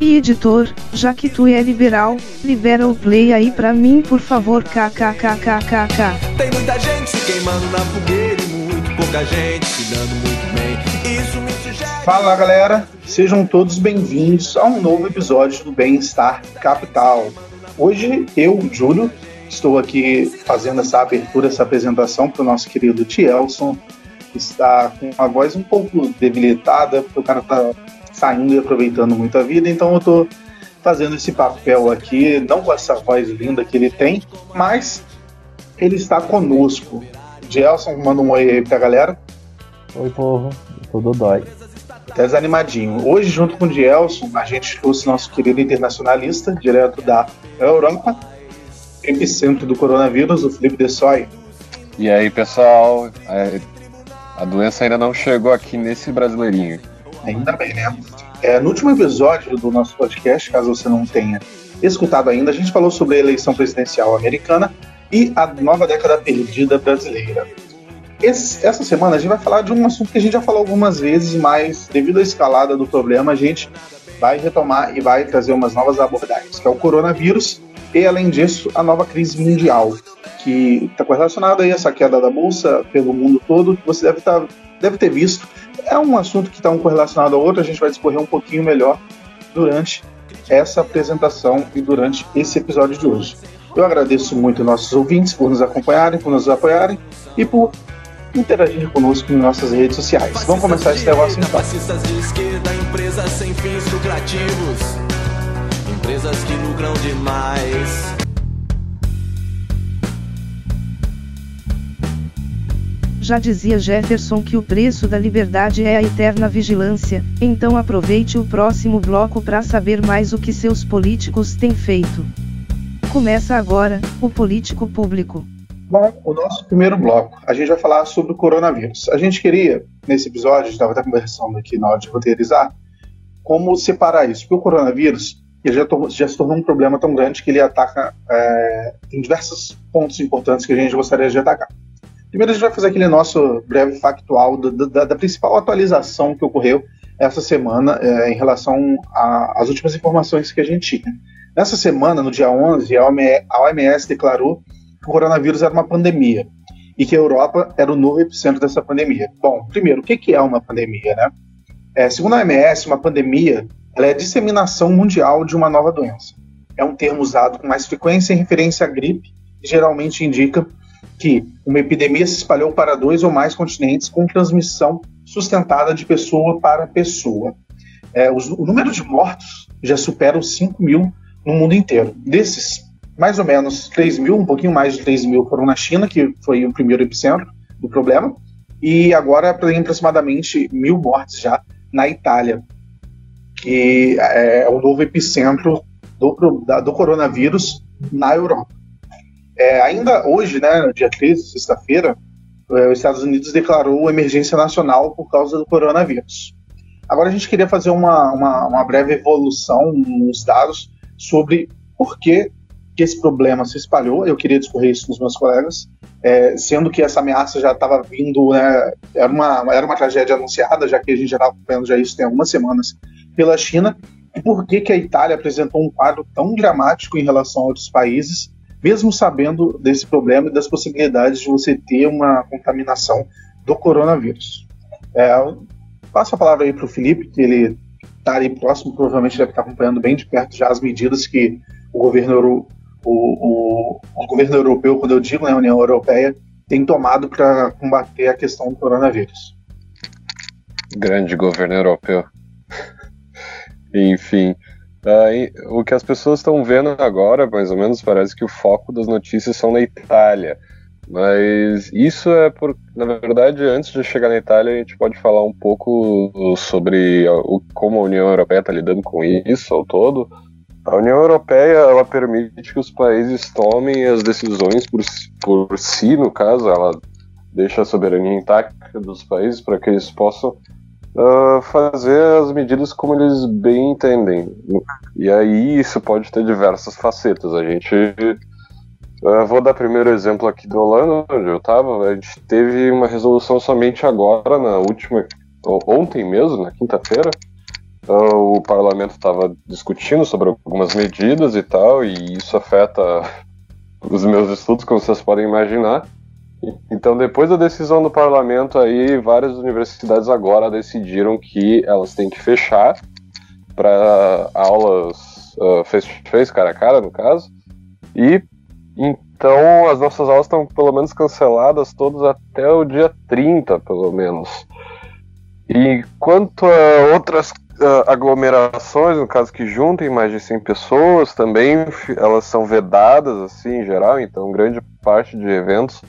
E editor, já que tu é liberal, libera o play aí pra mim por favor kkkkkk. Tem muita gente se queimando na fogueira e muito pouca gente se dando muito bem. Isso me sugere. Fala galera, sejam todos bem-vindos a um novo episódio do Bem-Estar Capital. Hoje eu, Júlio, estou aqui fazendo essa abertura, essa apresentação para o nosso querido Tielson, que está com a voz um pouco debilitada, porque o cara está saindo e aproveitando muito a vida, então eu estou fazendo esse papel aqui, não com essa voz linda que ele tem, mas ele está conosco. Gelson, manda um oi aí pra galera. Oi, povo. Tudo dói. Tá desanimadinho. Hoje, junto com o Gelson, a gente trouxe nosso querido internacionalista, direto da Europa, epicentro do coronavírus, o Felipe Dessoy. E aí, pessoal, é, a doença ainda não chegou aqui nesse brasileirinho. Ainda bem, né? É, no último episódio do nosso podcast, caso você não tenha escutado ainda, a gente falou sobre a eleição presidencial americana e a nova década perdida brasileira. Esse- essa semana a gente vai falar de um assunto que a gente já falou algumas vezes, mas devido à escalada do problema, a gente vai retomar e vai trazer umas novas abordagens, que é o coronavírus e, além disso, a nova crise mundial, que está correlacionada a essa queda da bolsa pelo mundo todo, que você deve, tá, deve ter visto. É um assunto que está um correlacionado ao outro, a gente vai discorrer um pouquinho melhor durante essa apresentação e durante esse episódio de hoje. Eu agradeço muito nossos ouvintes por nos acompanharem, por nos apoiarem e por interagir conosco em nossas redes sociais. Vamos começar esse negócio então. Fascistas de esquerda, empresas sem fins lucrativos. Empresas que lucram demais. Já dizia Jefferson que o preço da liberdade é a eterna vigilância, então aproveite o próximo bloco para saber mais o que seus políticos têm feito. Começa agora, o Político Público. Bom, o nosso primeiro bloco, a gente vai falar sobre o coronavírus. A gente queria, nesse episódio, a gente estava até conversando aqui na hora de roteirizar, como separar isso. Porque o coronavírus ele já, já se tornou um problema tão grande que ele ataca é, em diversos pontos importantes que a gente gostaria de atacar. Primeiro, a gente vai fazer aquele nosso breve factual da, da- da principal atualização que ocorreu essa semana é, em relação às últimas informações que a gente tinha. Nessa semana, no dia 11, a OMS, declarou que o coronavírus era uma pandemia e que a Europa era o novo epicentro dessa pandemia. Bom, primeiro, o que é uma pandemia, né? É, segundo a OMS, uma pandemia ela é a disseminação mundial de uma nova doença. É um termo usado com mais frequência em referência à gripe e geralmente indica que uma epidemia se espalhou para dois ou mais continentes com transmissão sustentada de pessoa para pessoa. É, os- o número de mortos já supera os 5 mil no mundo inteiro. Desses, mais ou menos 3 mil, um pouquinho mais de 3 mil foram na China, que foi o primeiro epicentro do problema, e agora tem aproximadamente mil mortes já na Itália, que é o novo epicentro do, do coronavírus na Europa. É, ainda hoje, né, dia 13, sexta-feira, é, os Estados Unidos declarou emergência nacional por causa do coronavírus. Agora a gente queria fazer uma, uma, uma breve evolução nos dados sobre por que, que esse problema se espalhou. Eu queria discorrer isso com os meus colegas, é, sendo que essa ameaça já estava vindo, né, era, uma, era uma tragédia anunciada, já que a gente já estava acompanhando já isso tem algumas semanas pela China, e por que, que a Itália apresentou um quadro tão dramático em relação a outros países, mesmo sabendo desse problema e das possibilidades de você ter uma contaminação do coronavírus. É, passo a palavra aí para o Felipe, que ele está ali próximo, provavelmente deve estar acompanhando bem de perto já as medidas que o governo, o, o, o governo europeu, quando eu digo né, a União Europeia, tem tomado para combater a questão do coronavírus. Grande governo europeu. Enfim, aí, o que as pessoas estão vendo agora, mais ou menos, parece que o foco das notícias são na Itália. Mas isso é por, na verdade, antes de chegar na Itália, a gente pode falar um pouco sobre o, como a União Europeia está lidando com isso ao todo. A União Europeia ela permite que os países tomem as decisões por, por si, no caso, ela deixa a soberania intacta dos países para que eles possam uh, fazer as medidas como eles bem entendem. E aí isso pode ter diversas facetas. A gente. Uh, vou dar primeiro exemplo aqui do Holanda, onde eu estava. A gente teve uma resolução somente agora, na última. ontem mesmo, na quinta-feira. Uh, o parlamento estava discutindo sobre algumas medidas e tal, e isso afeta os meus estudos, como vocês podem imaginar. Então, depois da decisão do parlamento, aí várias universidades agora decidiram que elas têm que fechar para aulas uh, face-to-face, cara a cara, no caso. E então as nossas aulas estão pelo menos canceladas todas até o dia 30, pelo menos. E quanto a outras uh, aglomerações, no caso que juntem mais de 100 pessoas, também elas são vedadas assim em geral, então grande parte de eventos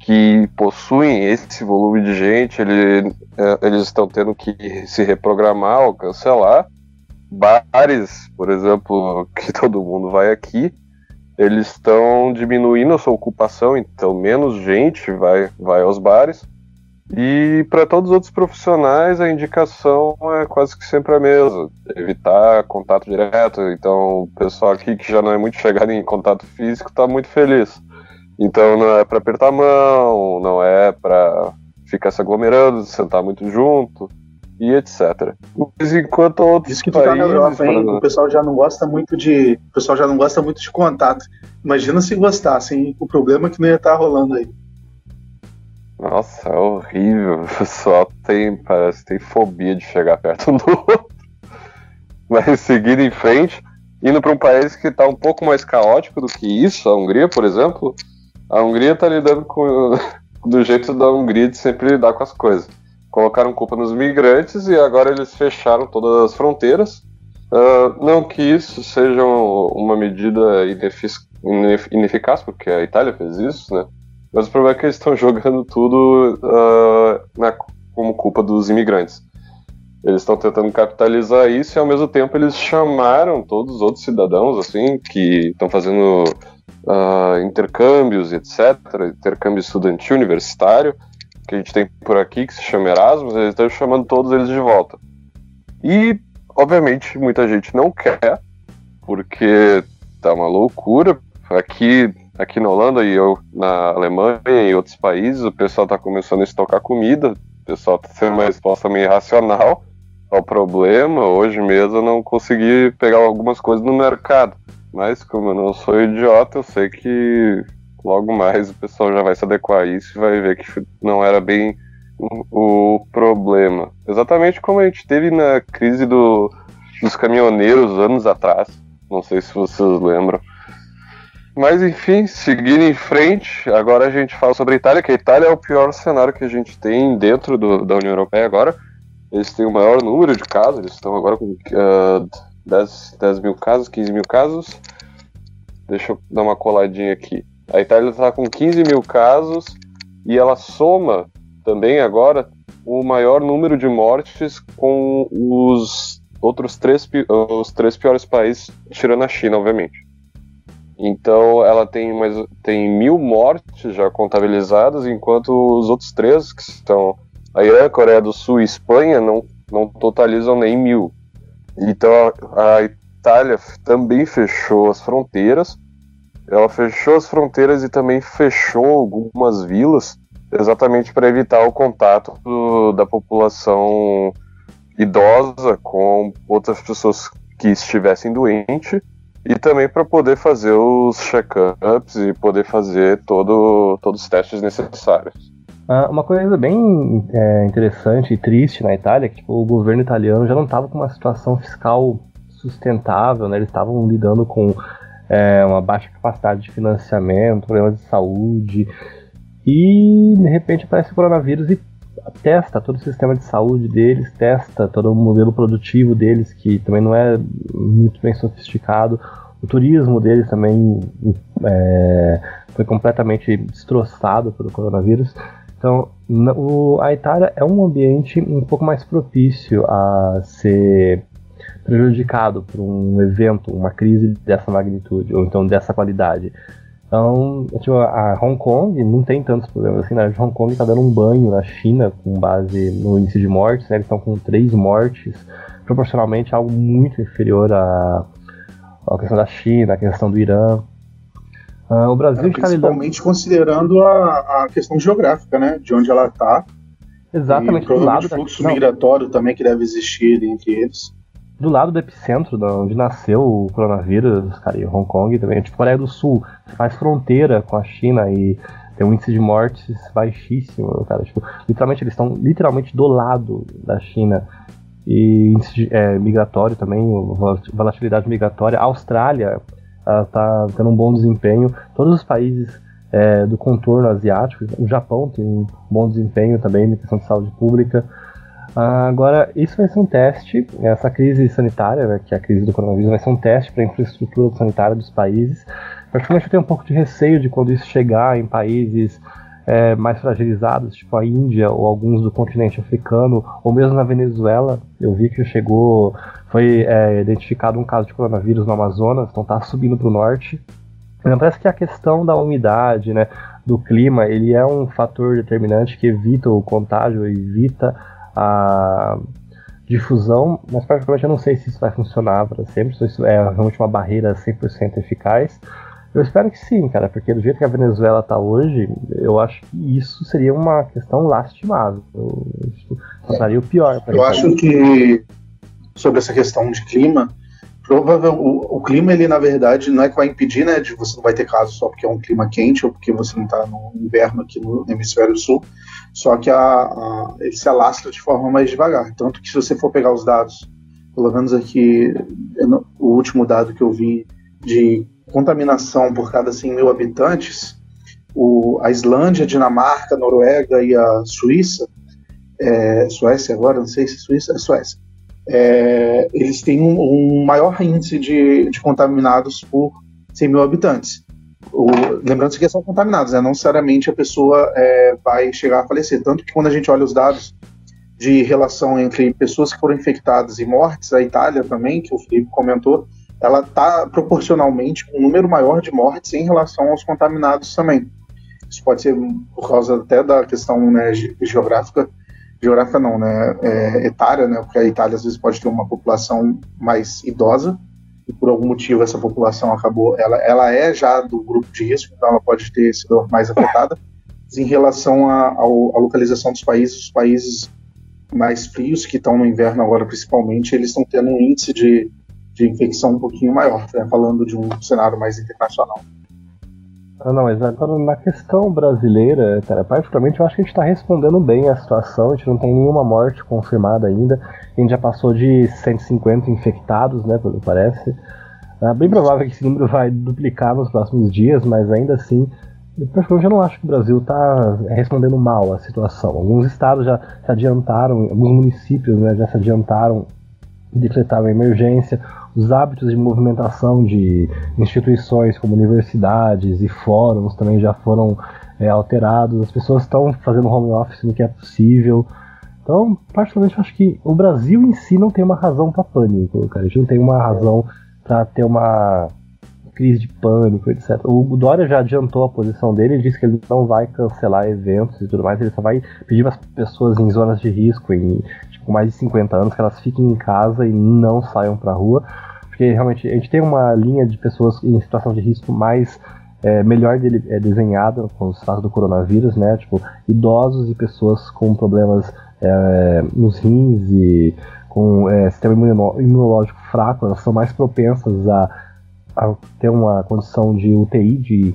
que possuem esse volume de gente, ele, é, eles estão tendo que se reprogramar ou cancelar. Bares, por exemplo, que todo mundo vai aqui, eles estão diminuindo a sua ocupação, então menos gente vai, vai aos bares. E para todos os outros profissionais, a indicação é quase que sempre a mesma: evitar contato direto. Então, o pessoal aqui que já não é muito chegado em contato físico está muito feliz. Então não é para apertar a mão, não é para ficar se aglomerando, sentar muito junto e etc. Mas enquanto outros Isso que tu países, tá na Europa, hein? O pessoal já não gosta muito de, o pessoal já não gosta muito de contato. Imagina se gostassem, o problema é que não ia estar tá rolando aí. Nossa, é horrível. O pessoal tem, parece, tem fobia de chegar perto do outro. Mas seguindo em frente, indo para um país que está um pouco mais caótico do que isso, a Hungria, por exemplo, a Hungria tá lidando com do jeito da Hungria de sempre lidar com as coisas. Colocaram culpa nos migrantes e agora eles fecharam todas as fronteiras. Uh, não que isso seja uma medida ineficaz, porque a Itália fez isso, né? Mas o problema é que eles estão jogando tudo uh, na, como culpa dos imigrantes. Eles estão tentando capitalizar isso e ao mesmo tempo eles chamaram todos os outros cidadãos, assim, que estão fazendo uh, intercâmbios, etc., intercâmbio estudantil universitário, que a gente tem por aqui, que se chama Erasmus, eles estão chamando todos eles de volta. E, obviamente, muita gente não quer, porque tá uma loucura. Aqui, aqui na Holanda e eu na Alemanha e em outros países, o pessoal tá começando a estocar comida, o pessoal tá tendo uma resposta meio irracional ao problema. Hoje mesmo eu não consegui pegar algumas coisas no mercado. Mas como eu não sou idiota, eu sei que logo mais o pessoal já vai se adequar a isso e vai ver que não era bem o, problema. Exatamente como a gente teve na crise do, dos caminhoneiros anos atrás. Não sei se vocês lembram. Mas enfim, seguindo em frente, agora a gente fala sobre a Itália, que a Itália é o pior cenário que a gente tem dentro do, da União Europeia agora. Eles têm o maior número de casos, eles estão agora com uh, 10, 10 mil casos, 15 mil casos. Deixa eu dar uma coladinha aqui. A Itália está com 15 mil casos e ela soma também agora o maior número de mortes com os outros três, os três piores países, tirando a China, obviamente. Então ela tem mais tem mil mortes já contabilizadas, enquanto os outros três, que são a Irã, Coreia do Sul e Espanha, não, não totalizam nem mil. Então a, Itália também fechou as fronteiras. Ela fechou as fronteiras e também fechou algumas vilas, exatamente para evitar o contato do, da população idosa com outras pessoas que estivessem doentes e também para poder fazer os check-ups e poder fazer todo, todos os testes necessários. Ah, uma coisa bem é, interessante e triste na Itália é que tipo, o governo italiano já não estava com uma situação fiscal sustentável, né? eles estavam lidando com é, uma baixa capacidade de financiamento, problemas de saúde, e de repente aparece o coronavírus e testa todo o sistema de saúde deles, testa todo o modelo produtivo deles, que também não é muito bem sofisticado. O turismo deles também é, foi completamente destroçado pelo coronavírus. Então, o, a Itália é um ambiente um pouco mais propício a ser prejudicado por um evento, uma crise dessa magnitude, ou então dessa qualidade. Então, tipo, a Hong Kong não tem tantos problemas assim, né? Hong Kong está dando um banho na China com base no índice de mortes, né? Eles estão com três mortes, proporcionalmente algo muito inferior à, à questão da China, à questão do Irã. Uh, o Brasil é, está principalmente lidando... considerando a, a, questão geográfica, né? De onde ela está. Exatamente. E do lado o fluxo da... migratório também que deve existir entre eles. Do lado do epicentro, de onde nasceu o coronavírus, cara, e Hong Kong também, tipo Coreia do Sul, faz fronteira com a China e tem um índice de mortes baixíssimo, cara. Tipo, literalmente eles estão literalmente do lado da China e índice é, migratório também, volatilidade migratória. A Austrália está tendo um bom desempenho. Todos os países é, do contorno asiático, o Japão tem um bom desempenho também na questão de saúde pública. Ah, agora, isso vai ser um teste, essa crise sanitária, né, que é a crise do coronavírus, vai ser um teste para a infraestrutura sanitária dos países. Particularmente eu tenho um pouco de receio de quando isso chegar em países é, mais fragilizados, tipo a Índia ou alguns do continente africano, ou mesmo na Venezuela. Eu vi que chegou, foi é, identificado um caso de coronavírus no Amazonas, então está subindo para o norte. Parece que a questão da umidade, né, do clima, ele é um fator determinante que evita o contágio, evita a difusão, mas particularmente eu não sei se isso vai funcionar para sempre, se isso é realmente uma barreira 100% eficaz. Eu espero que sim, cara, porque do jeito que a Venezuela está hoje, eu acho que isso seria uma questão lastimável. Isso seria o pior. Eu acho que sobre essa questão de clima, provável o, o, clima ele na verdade não é que vai impedir, né, de você não vai ter caso só porque é um clima quente ou porque você não está no inverno aqui no hemisfério sul, só que a, a, ele se alastra de forma mais devagar. Tanto que se você for pegar os dados, pelo menos aqui o último dado que eu vi de contaminação por cada 100 mil habitantes, o, a Islândia, Dinamarca, Noruega e a Suíça, é, Suécia agora, não sei se é Suíça, é Suécia, é, eles têm um, um, maior índice de, de contaminados por 100 mil habitantes. O, lembrando que são contaminados, né? não necessariamente a pessoa é, vai chegar a falecer. Tanto que quando a gente olha os dados de relação entre pessoas que foram infectadas e mortes, a Itália também, que o Felipe comentou, ela está proporcionalmente com um número maior de mortes em relação aos contaminados também. Isso pode ser por causa até da questão né, geográfica, geográfica não, né, é, etária, né, porque a Itália às vezes pode ter uma população mais idosa e por algum motivo essa população acabou, ela, ela é já do grupo de risco, então ela pode ter sido mais afetada. Em relação à localização dos países, os países mais frios que estão no inverno agora principalmente, eles estão tendo um índice de de infecção um pouquinho maior, né, falando de um cenário mais internacional. Ah, não, mas agora na questão brasileira, cara, particularmente eu acho que a gente está respondendo bem a situação, a gente não tem nenhuma morte confirmada ainda, a gente já passou de 150 infectados, né, pelo que parece. É bem provável que esse número vai duplicar nos próximos dias, mas ainda assim, eu já não acho que o Brasil está respondendo mal à situação. Alguns estados já se adiantaram, alguns municípios né, já se adiantaram e decretaram emergência os hábitos de movimentação de instituições como universidades e fóruns também já foram é, alterados, as pessoas estão fazendo home office no que é possível. Então, particularmente, eu acho que o Brasil em si não tem uma razão para pânico, cara. A gente não tem uma razão para ter uma crise de pânico, etc. O Dória já adiantou a posição dele, ele disse que ele não vai cancelar eventos e tudo mais, ele só vai pedir para as pessoas em zonas de risco, em com mais de 50 anos, que elas fiquem em casa e não saiam para rua, porque realmente a gente tem uma linha de pessoas em situação de risco mais é, melhor dele, é, desenhada com o estado do coronavírus, né? Tipo, idosos e pessoas com problemas é, nos rins e com é, sistema imunológico fraco, elas são mais propensas a, a ter uma condição de UTI, de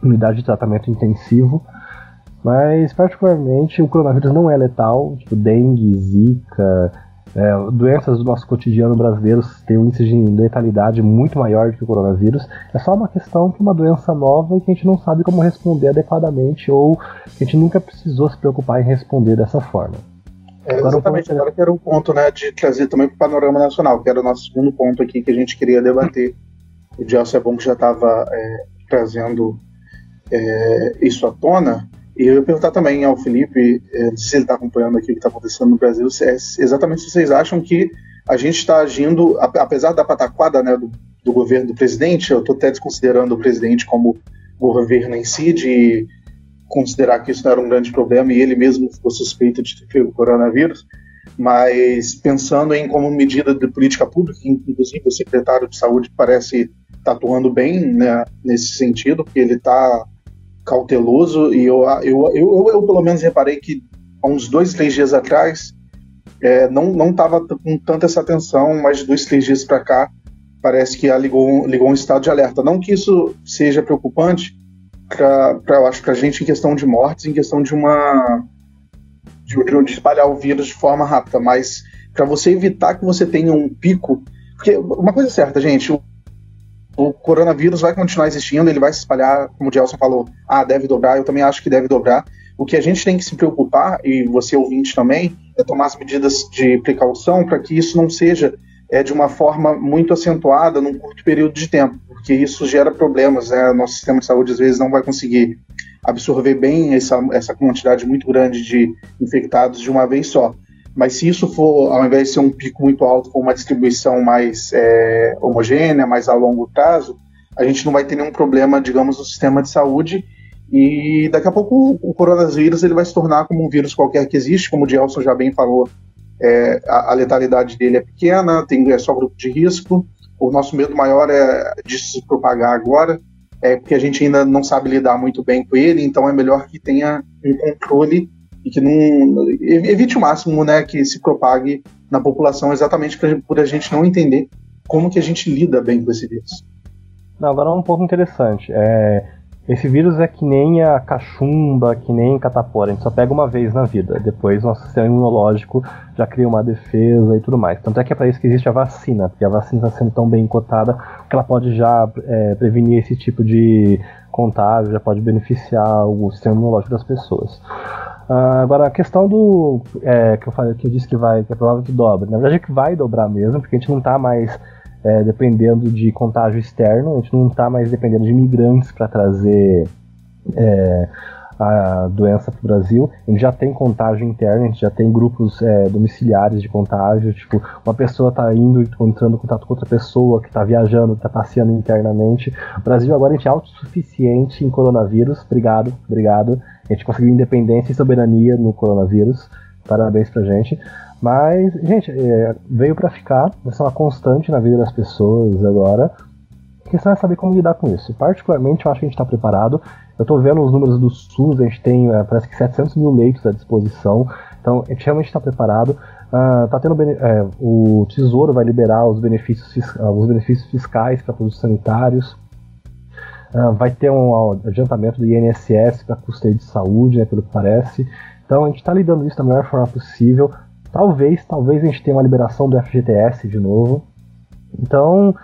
unidade de tratamento intensivo, mas, particularmente, o coronavírus não é letal. Tipo, dengue, zika, é, doenças do nosso cotidiano brasileiro têm um índice de letalidade muito maior do que o coronavírus. É só uma questão que uma doença nova e que a gente não sabe como responder adequadamente ou que a gente nunca precisou se preocupar em responder dessa forma. É, exatamente, agora que era o ponto né, de trazer também para o panorama nacional, que era o nosso segundo ponto aqui que a gente queria debater. O Gelson é bom que já estava é, trazendo é, isso à tona, e eu ia perguntar também ao Felipe, eh, se ele está acompanhando aqui o que está acontecendo no Brasil, se é exatamente se vocês acham que a gente está agindo, apesar da pataquada né, do, do governo do presidente, eu estou até desconsiderando o presidente como governo em si, de considerar que isso não era um grande problema e ele mesmo ficou suspeito de ter o coronavírus, mas pensando em como medida de política pública, inclusive o secretário de saúde parece estar tá atuando bem né, nesse sentido, porque ele está cauteloso e eu, eu, eu, eu, pelo menos reparei que há uns dois, três dias atrás é, não estava com tanta essa atenção, mas dois, três dias para cá parece que ligou, ligou um estado de alerta. Não que isso seja preocupante, para eu acho, para a gente em questão de mortes, em questão de uma de, de espalhar o vírus de forma rápida, mas para você evitar que você tenha um pico, porque uma coisa é certa, gente, o, coronavírus vai continuar existindo, ele vai se espalhar, como o Gelson falou, ah, deve dobrar, eu também acho que deve dobrar. O que a gente tem que se preocupar, e você ouvinte também, é tomar as medidas de precaução para que isso não seja é, de uma forma muito acentuada num curto período de tempo, porque isso gera problemas, né? Nosso sistema de saúde às vezes não vai conseguir absorver bem essa, essa quantidade muito grande de infectados de uma vez só. Mas se isso for, ao invés de ser um pico muito alto, for uma distribuição mais é, homogênea, mais a longo prazo, a gente não vai ter nenhum problema, digamos, no sistema de saúde. E daqui a pouco o coronavírus ele vai se tornar como um vírus qualquer que existe, como o Gelson já bem falou, é, a, a, letalidade dele é pequena, tem é só grupo de risco. O nosso medo maior é de se propagar agora é porque a gente ainda não sabe lidar muito bem com ele, então é melhor que tenha um controle e que não evite o máximo, né, que se propague na população, exatamente por a gente não entender como que a gente lida bem com esse vírus. Não, agora um ponto interessante. É, esse vírus é que nem a cachumba, que nem catapora, a gente só pega uma vez na vida. Depois nosso sistema imunológico já cria uma defesa e tudo mais. Tanto é que é para isso que existe a vacina, porque a vacina está sendo tão bem cotada que ela pode já é, prevenir esse tipo de contágio, já pode beneficiar o sistema imunológico das pessoas. Uh, agora a questão do é, que eu falei que eu disse que vai, que é provável que dobre. Na verdade é que vai dobrar mesmo, porque a gente não está mais é, dependendo de contágio externo, a gente não está mais dependendo de imigrantes para trazer é, a doença para o Brasil. A gente já tem contágio interno, a gente já tem grupos é, domiciliares de contágio. Tipo, uma pessoa está indo e entrando em contato com outra pessoa que está viajando, está passeando internamente. O Brasil agora a gente é autossuficiente em coronavírus. Obrigado, obrigado. A gente conseguiu independência e soberania no coronavírus. Parabéns pra gente. Mas, gente, é, veio para ficar, vai ser uma constante na vida das pessoas agora. A questão é saber como lidar com isso. Particularmente, eu acho que a gente está preparado. Eu estou vendo os números do SUS, a gente tem é, parece que 700 mil leitos à disposição. Então, a gente realmente está preparado. Uh, tá tendo, é, o Tesouro vai liberar os benefícios, os benefícios fiscais para produtos sanitários. Uh, vai ter um adiantamento do INSS para custeio de saúde, né, pelo que parece. Então a gente está lidando isso da melhor forma possível. Talvez, talvez a gente tenha uma liberação do FGTS de novo. Então,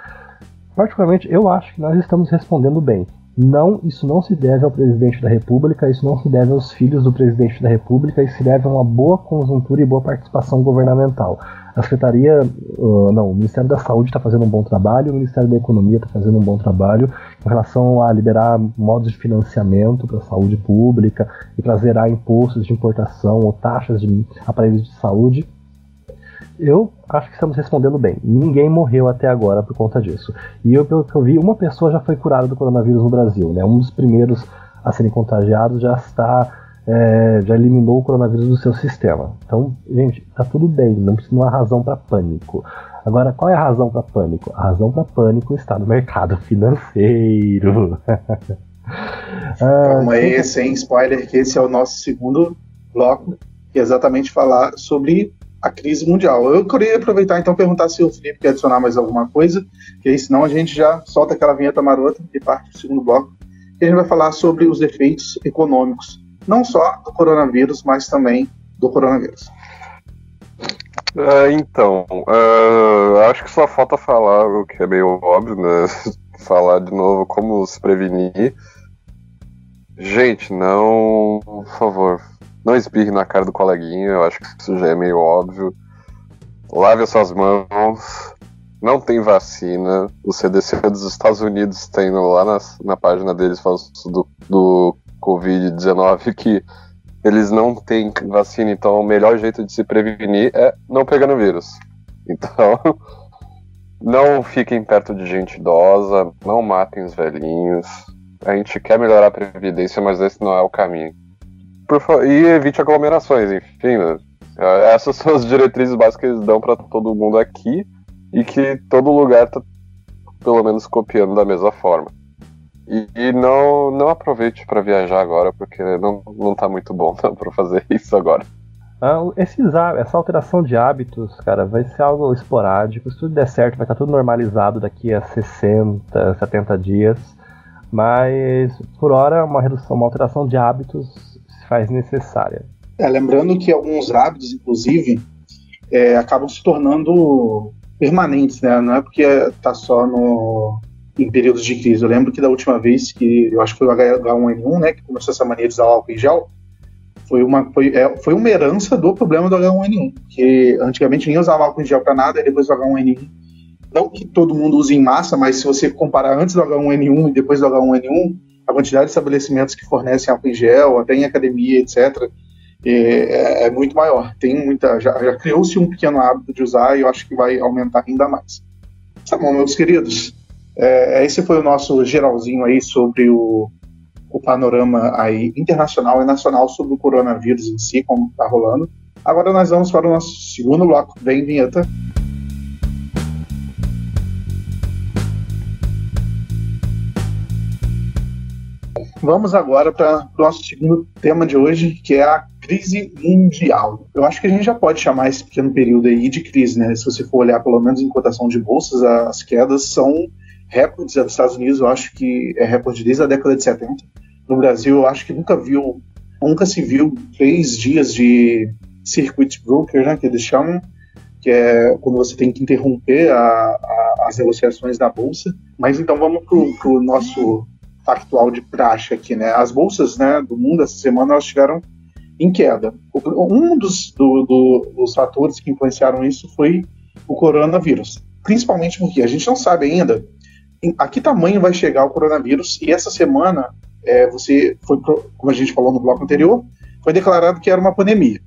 particularmente, eu acho que nós estamos respondendo bem. Não, isso não se deve ao presidente da República, isso não se deve aos filhos do presidente da República, isso se deve a uma boa conjuntura e boa participação governamental. A Secretaria, uh, não, o Ministério da Saúde está fazendo um bom trabalho, o Ministério da Economia está fazendo um bom trabalho em relação a liberar modos de financiamento para a saúde pública e para zerar impostos de importação ou taxas de aparelhos de saúde. Eu acho que estamos respondendo bem. Ninguém morreu até agora por conta disso. E eu, pelo que eu vi, uma pessoa já foi curada do coronavírus no Brasil. Né? Um dos primeiros a serem contagiados já está é, já eliminou o coronavírus do seu sistema. Então, gente, tá tudo bem, não precisa uma razão para pânico. Agora, qual é a razão para pânico? A razão para pânico está no mercado financeiro. ah, Calma aí, sem spoiler, que esse é o nosso segundo bloco, que é exatamente falar sobre a crise mundial. Eu queria aproveitar então perguntar se o Felipe quer adicionar mais alguma coisa, que aí senão a gente já solta aquela vinheta marota e parte do segundo bloco, que a gente vai falar sobre os efeitos econômicos não só do coronavírus, mas também do coronavírus. É, então, uh, acho que só falta falar o que é meio óbvio, né? falar de novo como se prevenir. Gente, não, por favor, não espirre na cara do coleguinha, eu acho que isso já é meio óbvio. Lave as suas mãos. Não tem vacina. O CDC dos Estados Unidos tem lá na, na página deles do, do Covid-19 que eles não têm vacina, então o melhor jeito de se prevenir é não pegando vírus. Então, não fiquem perto de gente idosa, não matem os velhinhos. A gente quer melhorar a previdência, mas esse não é o caminho. e evite aglomerações, enfim. Né? Essas são as diretrizes básicas que eles dão para todo mundo aqui e que todo lugar está pelo menos copiando da mesma forma. E, e não, não aproveite para viajar agora, porque não, não tá muito bom para fazer isso agora. Ah, esses, essa alteração de hábitos, cara, vai ser algo esporádico. Se tudo der certo, vai estar tudo normalizado daqui a 60, 70 dias. Mas, por hora, uma redução, uma alteração de hábitos se faz necessária. É, lembrando que alguns hábitos, inclusive, é, acabam se tornando permanentes, né? Não é porque está só no, em períodos de crise. Eu lembro que da última vez que eu acho que foi o H1N1, né, que começou essa mania de usar álcool em gel, foi uma, foi, é, foi uma herança do problema do H1N1, que antigamente ninguém usava álcool em gel para nada, e depois do H1N1, não que todo mundo use em massa, mas se você comparar antes do H1N1 e depois do H1N1, a quantidade de estabelecimentos que fornecem álcool em gel, até em academia, etc., é, é, é muito maior. Tem muita, já, já criou-se um pequeno hábito de usar e eu acho que vai aumentar ainda mais. Tá bom, meus queridos. É, esse foi o nosso geralzinho aí sobre o, o panorama aí internacional e nacional sobre o coronavírus em si, como está rolando. Agora nós vamos para o nosso segundo bloco. Vem, vinheta. Vamos agora para o nosso segundo tema de hoje, que é a crise mundial. Eu acho que a gente já pode chamar esse pequeno período aí de crise, né? Se você for olhar pelo menos em cotação de bolsas, as quedas são recordes nos Estados Unidos, eu acho que é recorde desde a década de 70 no Brasil, eu acho que nunca viu, nunca se viu três dias de circuit broker, né, que eles chamam, que é quando você tem que interromper a, a, as negociações da bolsa. Mas então vamos para o nosso factual de praxe aqui, né? As bolsas, né, do mundo essa semana elas estiveram em queda. Um dos, do, do, dos fatores que influenciaram isso foi o coronavírus, principalmente porque a gente não sabe ainda a que tamanho vai chegar o coronavírus e essa semana é, você foi, como a gente falou no bloco anterior, foi declarado que era uma pandemia.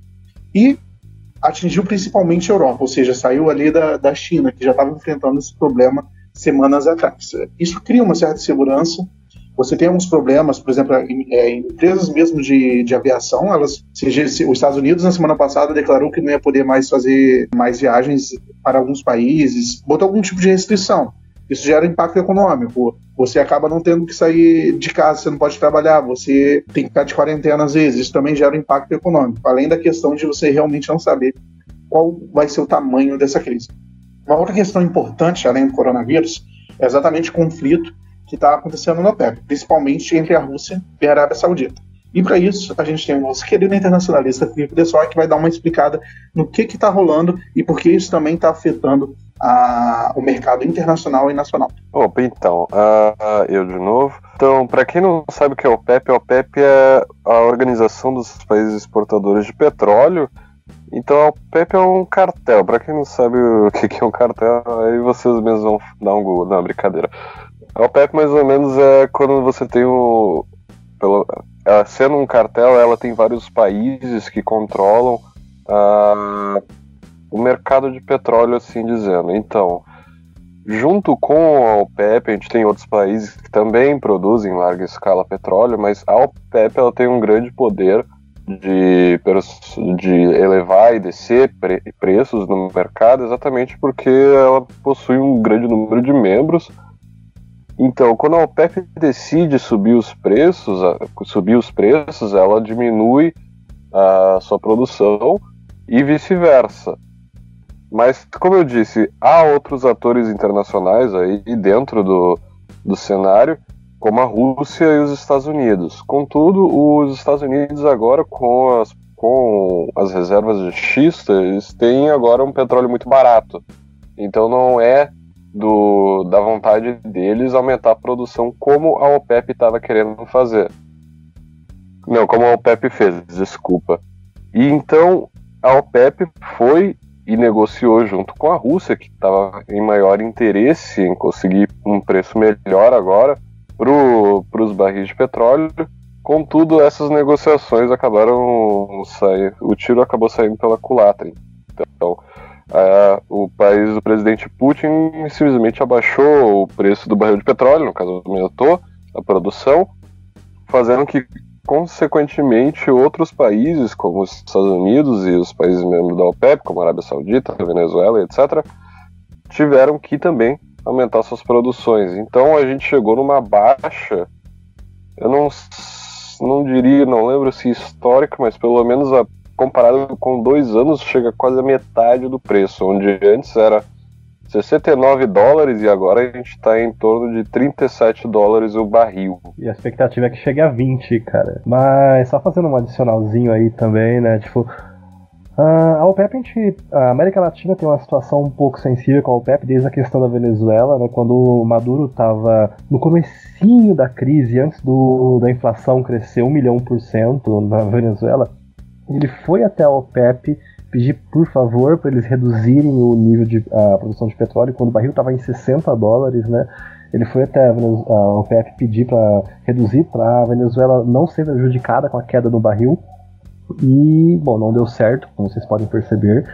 E atingiu principalmente a Europa, ou seja, saiu ali da, da China, que já estava enfrentando esse problema semanas atrás. Isso cria uma certa segurança. Você tem alguns problemas, por exemplo, em, é, empresas mesmo de, de aviação, elas, se, se, os Estados Unidos na semana passada declarou que não ia poder mais fazer mais viagens para alguns países, botou algum tipo de restrição. Isso gera impacto econômico. Você acaba não tendo que sair de casa, você não pode trabalhar, você tem que ficar de quarentena às vezes. Isso também gera impacto econômico, além da questão de você realmente não saber qual vai ser o tamanho dessa crise. Uma outra questão importante, além do coronavírus, é exatamente o conflito que está acontecendo no OPEP, principalmente entre a Rússia e a Arábia Saudita. E para isso, a gente tem o nosso querido internacionalista Felipe Dessoi, que vai dar uma explicada no que está rolando e por que isso também está afetando a, o mercado internacional e nacional. Opa, então, uh, eu de novo. Então, para quem não sabe o que é o OPEP, o OPEP é a Organização dos Países Exportadores de Petróleo. Então, a OPEP é um cartel. Para quem não sabe o que é um cartel, aí vocês mesmos vão dar um Google. Não, brincadeira. A OPEP, mais ou menos, é quando você tem o. Pelo, ela, sendo um cartel, ela tem vários países que controlam. Uh, o mercado de petróleo, assim dizendo. Então, junto com a OPEP, a gente tem outros países que também produzem em larga escala petróleo, mas a OPEP ela tem um grande poder de, de elevar e descer pre, preços no mercado, exatamente porque ela possui um grande número de membros. Então, quando a OPEP decide subir os preços, subir os preços, ela diminui a sua produção e vice-versa. Mas, como eu disse, há outros atores internacionais aí dentro do, do cenário, como a Rússia e os Estados Unidos. Contudo, os Estados Unidos agora, com as, com as reservas de xisto, eles têm agora um petróleo muito barato. Então não é do, da vontade deles aumentar a produção como a OPEP estava querendo fazer. Não, como a OPEP fez, desculpa. E então a OPEP foi e negociou junto com a Rússia, que estava em maior interesse em conseguir um preço melhor agora para os barris de petróleo. Contudo, essas negociações acabaram saindo, o tiro acabou saindo pela culatra. Então, Uh, o país do presidente Putin simplesmente abaixou o preço do barril de petróleo, no caso aumentou a produção, fazendo que, consequentemente, outros países, como os Estados Unidos e os países membros da OPEP, como a Arábia Saudita, a Venezuela, etc., tiveram que também aumentar suas produções. Então a gente chegou numa baixa, eu não, não diria, não lembro se histórica, mas pelo menos a comparado com dois anos, chega quase a metade do preço, onde antes era 69 dólares e agora a gente está em torno de 37 dólares o barril. E a expectativa é que chegue a 20, cara. Mas só fazendo um adicionalzinho aí também, né? Tipo, a OPEP, a, gente, a América Latina tem uma situação um pouco sensível com a OPEP desde a questão da Venezuela, né? Quando o Maduro estava no comecinho da crise, antes do, da inflação crescer um milhão por cento na Venezuela, ele foi até a OPEP pedir por favor para eles reduzirem o nível de a produção de petróleo quando o barril estava em 60 dólares, né? Ele foi até a OPEP pedir para reduzir para a Venezuela não ser prejudicada com a queda no barril e bom não deu certo, como vocês podem perceber.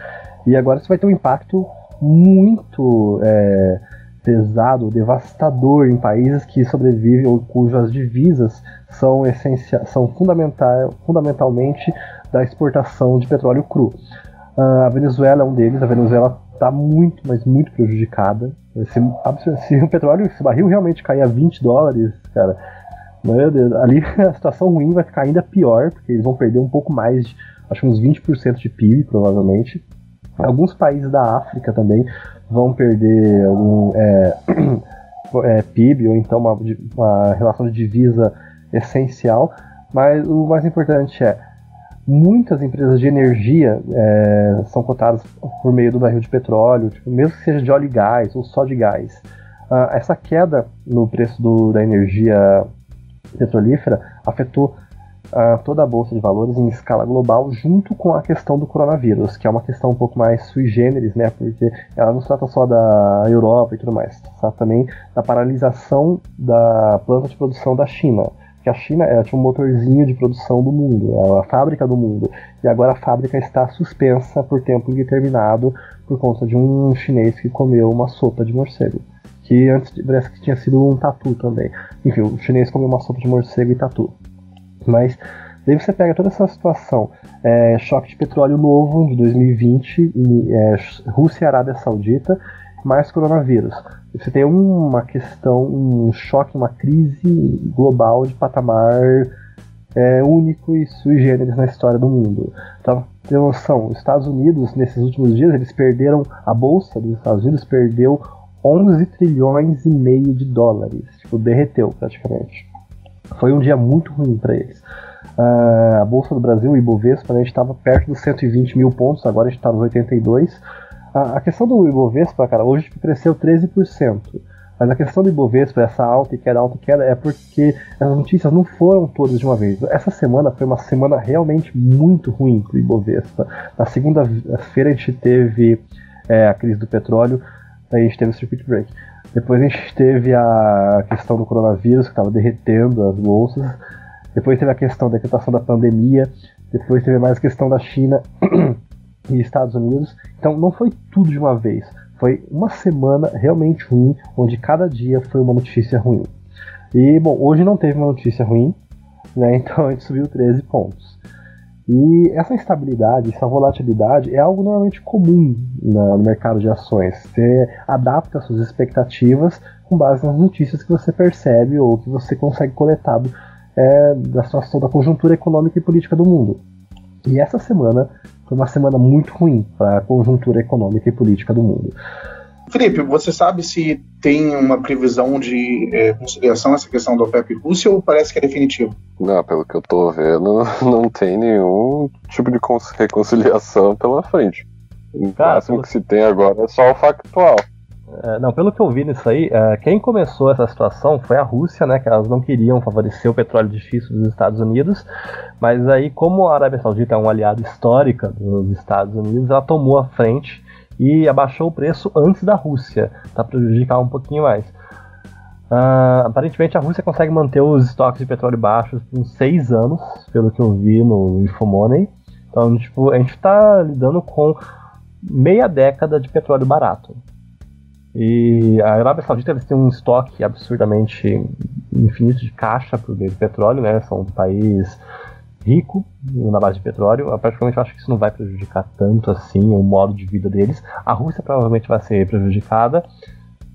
E agora isso vai ter um impacto muito é, pesado, devastador em países que sobrevivem ou cujas divisas são, essencial, são fundamental, fundamentalmente da exportação de petróleo cru. Uh, a Venezuela é um deles, a Venezuela está muito, mas muito prejudicada. Se, se, o petróleo, esse barril realmente cair a 20 dólares, cara, meu Deus, ali a situação ruim vai ficar ainda pior, porque eles vão perder um pouco mais, de, acho uns 20% de PIB, provavelmente. Alguns países da África também vão perder algum é, é, PIB, ou então uma, uma relação de divisa essencial. Mas o mais importante é, muitas empresas de energia é, são cotadas por meio do barril de petróleo, tipo, mesmo que seja de óleo e gás ou só de gás. Uh, essa queda no preço do, da energia petrolífera afetou uh, toda a bolsa de valores em escala global, junto com a questão do coronavírus, que é uma questão um pouco mais sui generis, né? Porque ela não se trata só da Europa e tudo mais, trata também da paralisação da planta de produção da China que a China é tipo, um motorzinho de produção do mundo, é a fábrica do mundo. E agora a fábrica está suspensa por tempo indeterminado por conta de um chinês que comeu uma sopa de morcego. Que antes parece que tinha sido um tatu também. Enfim, o chinês comeu uma sopa de morcego e tatu. Mas daí você pega toda essa situação, é, choque de petróleo novo de 2020, é, Rússia e Arábia Saudita, mais coronavírus. Você tem uma questão, um choque, uma crise global de patamar é, único e sui generis na história do mundo. Então, tem noção, os Estados Unidos, nesses últimos dias, eles perderam, a bolsa dos Estados Unidos perdeu 11 trilhões e meio de dólares. Tipo, derreteu praticamente. Foi um dia muito ruim para eles. Uh, a Bolsa do Brasil, o Ibovespa, né, a gente estava perto dos 120 mil pontos, agora a gente está nos 82. A, a questão do Ibovespa, cara, hoje cresceu 13%. Mas a questão do Ibovespa, essa alta e queda, alta e queda, é porque as notícias não foram todas de uma vez. Essa semana foi uma semana realmente muito ruim para o Ibovespa. Na segunda-feira a gente teve é, a crise do petróleo, aí a gente teve o circuit break. Depois a gente teve a questão do coronavírus, que estava derretendo as bolsas. Depois teve a questão da decretação da pandemia. Depois teve mais a questão da China. e Estados Unidos. Então não foi tudo de uma vez. Foi uma semana realmente ruim, onde cada dia foi uma notícia ruim. E bom, hoje não teve uma notícia ruim, né? Então a gente subiu 13 pontos. E essa instabilidade, essa volatilidade é algo normalmente comum no mercado de ações. Você adapta suas expectativas com base nas notícias que você percebe ou que você consegue coletar é, da situação da conjuntura econômica e política do mundo. E essa semana foi uma semana muito ruim para a conjuntura econômica e política do mundo. Felipe, você sabe se tem uma previsão de é, conciliação essa questão do OPEP e Rússia ou parece que é definitivo? Não, pelo que eu tô vendo, não tem nenhum tipo de reconciliação pela frente. O máximo que se tem agora é só o factual. É, não, pelo que eu vi nisso aí, é, quem começou essa situação foi a Rússia, né? Que elas não queriam favorecer o petróleo difícil dos Estados Unidos, mas aí, como a Arábia Saudita é um aliado histórico dos Estados Unidos, ela tomou a frente e abaixou o preço antes da Rússia, para prejudicar um pouquinho mais. Uh, aparentemente a Rússia consegue manter os estoques de petróleo baixos por uns seis anos, pelo que eu vi no Infomoney. Então, tipo, a gente está lidando com meia década de petróleo barato. E a Arábia Saudita eles têm um estoque absurdamente infinito de caixa por meio petróleo, né? São um país rico na base de petróleo. Praticamente eu acho que isso não vai prejudicar tanto assim o modo de vida deles. A Rússia provavelmente vai ser prejudicada.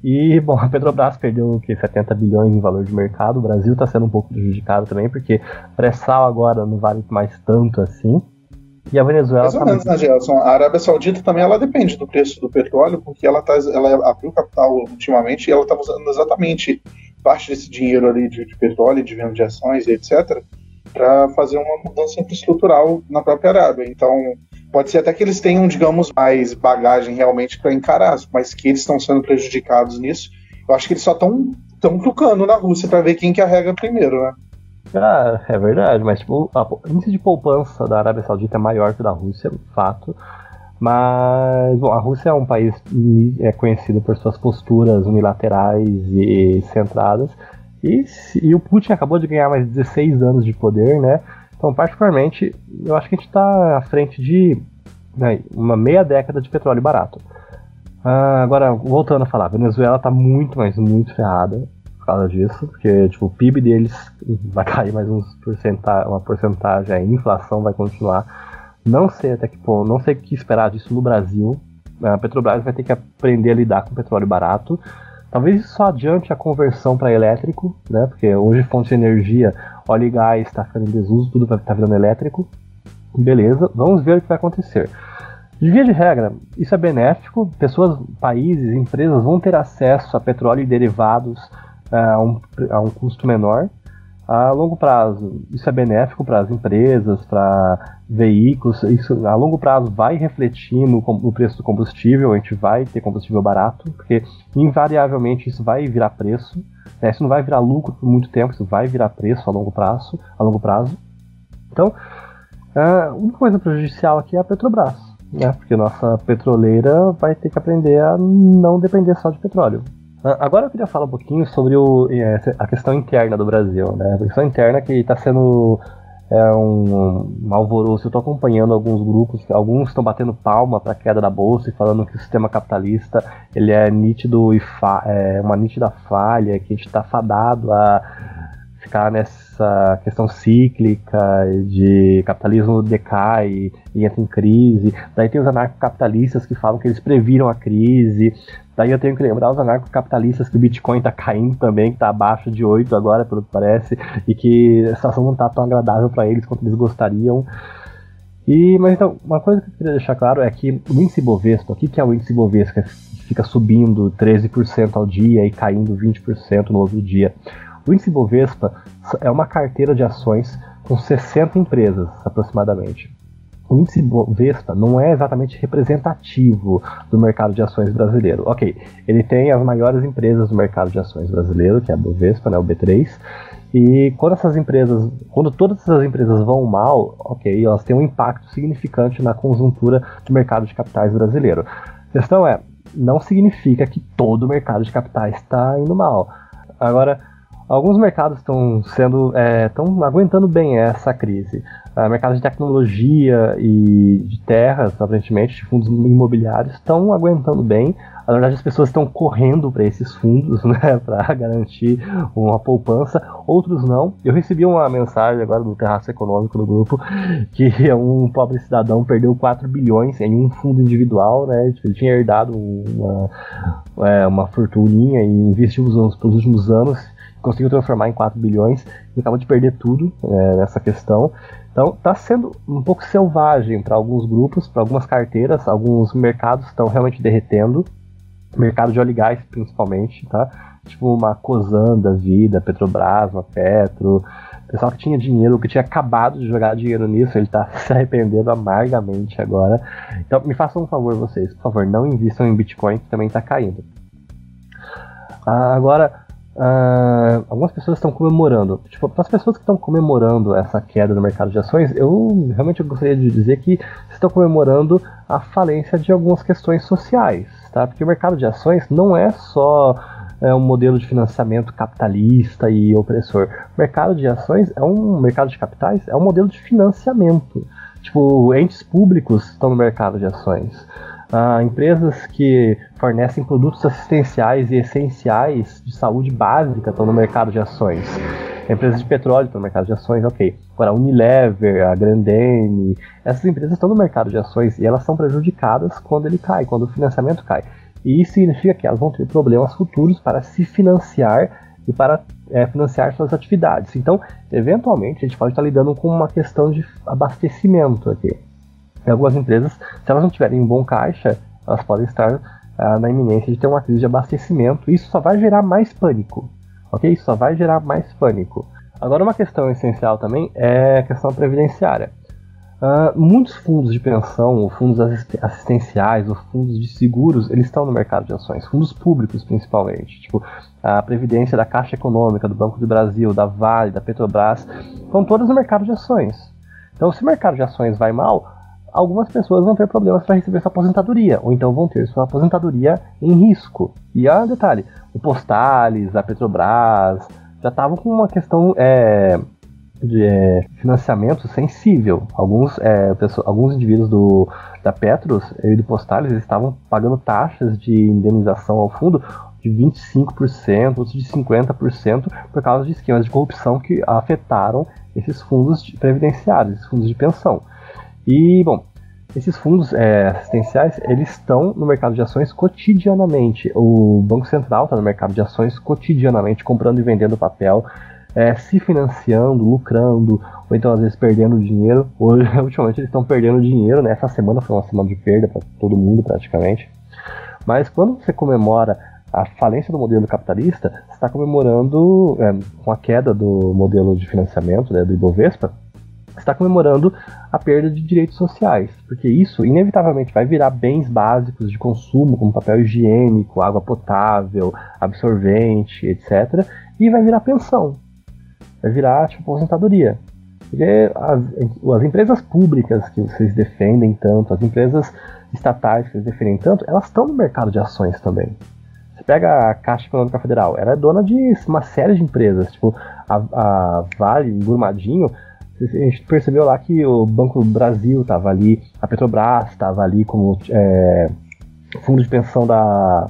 E, bom, a Petrobras perdeu o que, 70 bilhões em valor de mercado. O Brasil está sendo um pouco prejudicado também, porque pré-sal agora não vale mais tanto assim. E a Venezuela. Mais ou menos, né, Gelson? A Arábia Saudita também ela depende do preço do petróleo, porque ela, tá, ela abriu capital ultimamente e ela estava usando exatamente parte desse dinheiro ali de, de petróleo, de venda de ações e etc., para fazer uma mudança infraestrutural na própria Arábia. Então, pode ser até que eles tenham, digamos, mais bagagem realmente para encarar, mas que eles estão sendo prejudicados nisso. Eu acho que eles só estão tão trucando na Rússia para ver quem que arrega primeiro, né? Ah, é verdade, mas tipo, o índice de poupança da Arábia Saudita é maior que o da Rússia, fato. Mas bom, a Rússia é um país é conhecido por suas posturas unilaterais e centradas. E, e o Putin acabou de ganhar mais 16 anos de poder, né? Então, particularmente, eu acho que a gente está à frente de né, uma meia década de petróleo barato. Ah, agora, voltando a falar, a Venezuela está muito, mas muito ferrada por causa disso, porque tipo, o PIB deles vai cair mais uns porcenta uma porcentagem, a inflação vai continuar. Não sei até que ponto, não sei o que esperar disso no Brasil. A Petrobras vai ter que aprender a lidar com petróleo barato. Talvez isso só adiante a conversão para elétrico, né? Porque hoje fonte de energia, óleo e gás está ficando em desuso, tudo vai estar tá virando elétrico. Beleza, vamos ver o que vai acontecer. De via de regra, isso é benéfico. Pessoas, países, empresas vão ter acesso a petróleo e derivados a um, a um custo menor. A longo prazo, isso é benéfico para as empresas, para veículos. Isso a longo prazo vai refletir no, no, preço do combustível. A gente vai ter combustível barato, porque invariavelmente isso vai virar preço. Né? Isso não vai virar lucro por muito tempo, isso vai virar preço a longo prazo. A longo prazo. Então, a única coisa prejudicial aqui é a Petrobras, né? porque nossa petroleira vai ter que aprender a não depender só de petróleo. Ah, agora eu queria falar um pouquinho sobre o, é, a questão interna do Brasil, né? A questão interna que está sendo é, um, um alvoroço. Eu estou acompanhando alguns grupos, alguns estão batendo palma para a queda da bolsa e falando que o sistema capitalista ele é nítido e é uma nítida falha, que a gente está fadado a ficar nessa questão cíclica de capitalismo decai e entra em crise. Daí tem os anarcocapitalistas que falam que eles previram a crise. Daí eu tenho que lembrar os anarcocapitalistas que o Bitcoin está caindo também, que está abaixo de 8 agora, pelo que parece, e que a situação não está tão agradável para eles quanto eles gostariam. E, mas então, uma coisa que eu queria deixar claro é que o índice Bovespa, o que, que é o índice Bovespa que fica subindo 13% ao dia e caindo 20% no outro dia? O índice Bovespa é uma carteira de ações com 60 empresas aproximadamente o índice Bovespa não é exatamente representativo do mercado de ações brasileiro. Ok, ele tem as maiores empresas do mercado de ações brasileiro, que é a Bovespa, né, o B3, e quando essas empresas, quando todas essas empresas vão mal, ok, elas têm um impacto significante na conjuntura do mercado de capitais brasileiro. A questão é, não significa que todo o mercado de capitais está indo mal. Agora, alguns mercados estão sendo, estão é, aguentando bem essa crise uh, mercado de tecnologia e de terras, aparentemente, de fundos imobiliários, estão aguentando bem. Na verdade, as pessoas estão correndo para esses fundos, né, para garantir uma poupança. Outros não. Eu recebi uma mensagem agora do Terraço Econômico do grupo que um pobre cidadão perdeu 4 bilhões em um fundo individual, né? Tipo, ele tinha herdado uma, é, uma fortuninha e investiu nos últimos anos conseguiu transformar em 4 bilhões e acabou de perder tudo é, nessa questão. Então está sendo um pouco selvagem para alguns grupos, para algumas carteiras, alguns mercados estão realmente derretendo, mercado de óleo e gás principalmente, tá? Tipo uma Cosan da vida, Petrobras, uma Petro, pessoal que tinha dinheiro, que tinha acabado de jogar dinheiro nisso, ele está se arrependendo amargamente agora. Então me façam um favor vocês, por favor, não invistam em Bitcoin que também está caindo. Ah, agora Uh, algumas pessoas estão comemorando. Tipo, para as pessoas que estão comemorando essa queda no mercado de ações, eu realmente gostaria de dizer que estão comemorando a falência de algumas questões sociais, tá? Porque o mercado de ações não é só é, um modelo de financiamento capitalista e opressor. O mercado de ações é um mercado de capitais, é um modelo de financiamento. Tipo, entes públicos estão no mercado de ações. Ah, empresas que fornecem produtos assistenciais e essenciais de saúde básica estão no mercado de ações. Empresas de petróleo estão no mercado de ações, ok. Agora, a Unilever, a Grandene, essas empresas estão no mercado de ações e elas são prejudicadas quando ele cai, quando o financiamento cai. E isso significa que elas vão ter problemas futuros para se financiar e para é, financiar suas atividades. Então, eventualmente, a gente pode estar lidando com uma questão de abastecimento aqui. Algumas empresas, se elas não tiverem um bom caixa, elas podem estar ah, na iminência de ter uma crise de abastecimento. Isso só vai gerar mais pânico, ok? Isso só vai gerar mais pânico. Agora, uma questão essencial também é a questão previdenciária. Uh, muitos fundos de pensão, fundos assistenciais, ou fundos de seguros, eles estão no mercado de ações, fundos públicos principalmente, tipo a Previdência da Caixa Econômica, do Banco do Brasil, da Vale, da Petrobras, estão todas no mercado de ações. Então, se o mercado de ações vai mal, algumas pessoas vão ter problemas para receber sua aposentadoria, ou então vão ter sua aposentadoria em risco. E ah, detalhe, o Postales, a Petrobras, já estavam com uma questão é, de é, financiamento sensível. Alguns, é, alguns indivíduos do, da Petros e do Postales estavam pagando taxas de indenização ao fundo de 25%, outros de 50%, por causa de esquemas de corrupção que afetaram esses fundos previdenciários, esses fundos de pensão. E, bom, esses fundos é, assistenciais, eles estão no mercado de ações cotidianamente. O Banco Central está no mercado de ações cotidianamente, comprando e vendendo papel, é, se financiando, lucrando, ou então às vezes perdendo dinheiro. Hoje, ultimamente eles estão perdendo dinheiro, né? Essa semana foi uma semana de perda para todo mundo praticamente. Mas quando você comemora a falência do modelo capitalista, você está comemorando, é, com a queda do modelo de financiamento né, do Ibovespa, está comemorando a perda de direitos sociais, porque isso inevitavelmente vai virar bens básicos de consumo, como papel higiênico, água potável, absorvente, etc., e vai virar pensão, vai virar tipo aposentadoria. Porque as, as empresas públicas que vocês defendem tanto, as empresas estatais que vocês defendem tanto, elas estão no mercado de ações também. Você pega a Caixa Econômica Federal, ela é dona de uma série de empresas, tipo a, a Vale, Brumadinho, a gente percebeu lá que o Banco do Brasil estava ali, a Petrobras estava ali como é, fundo de pensão da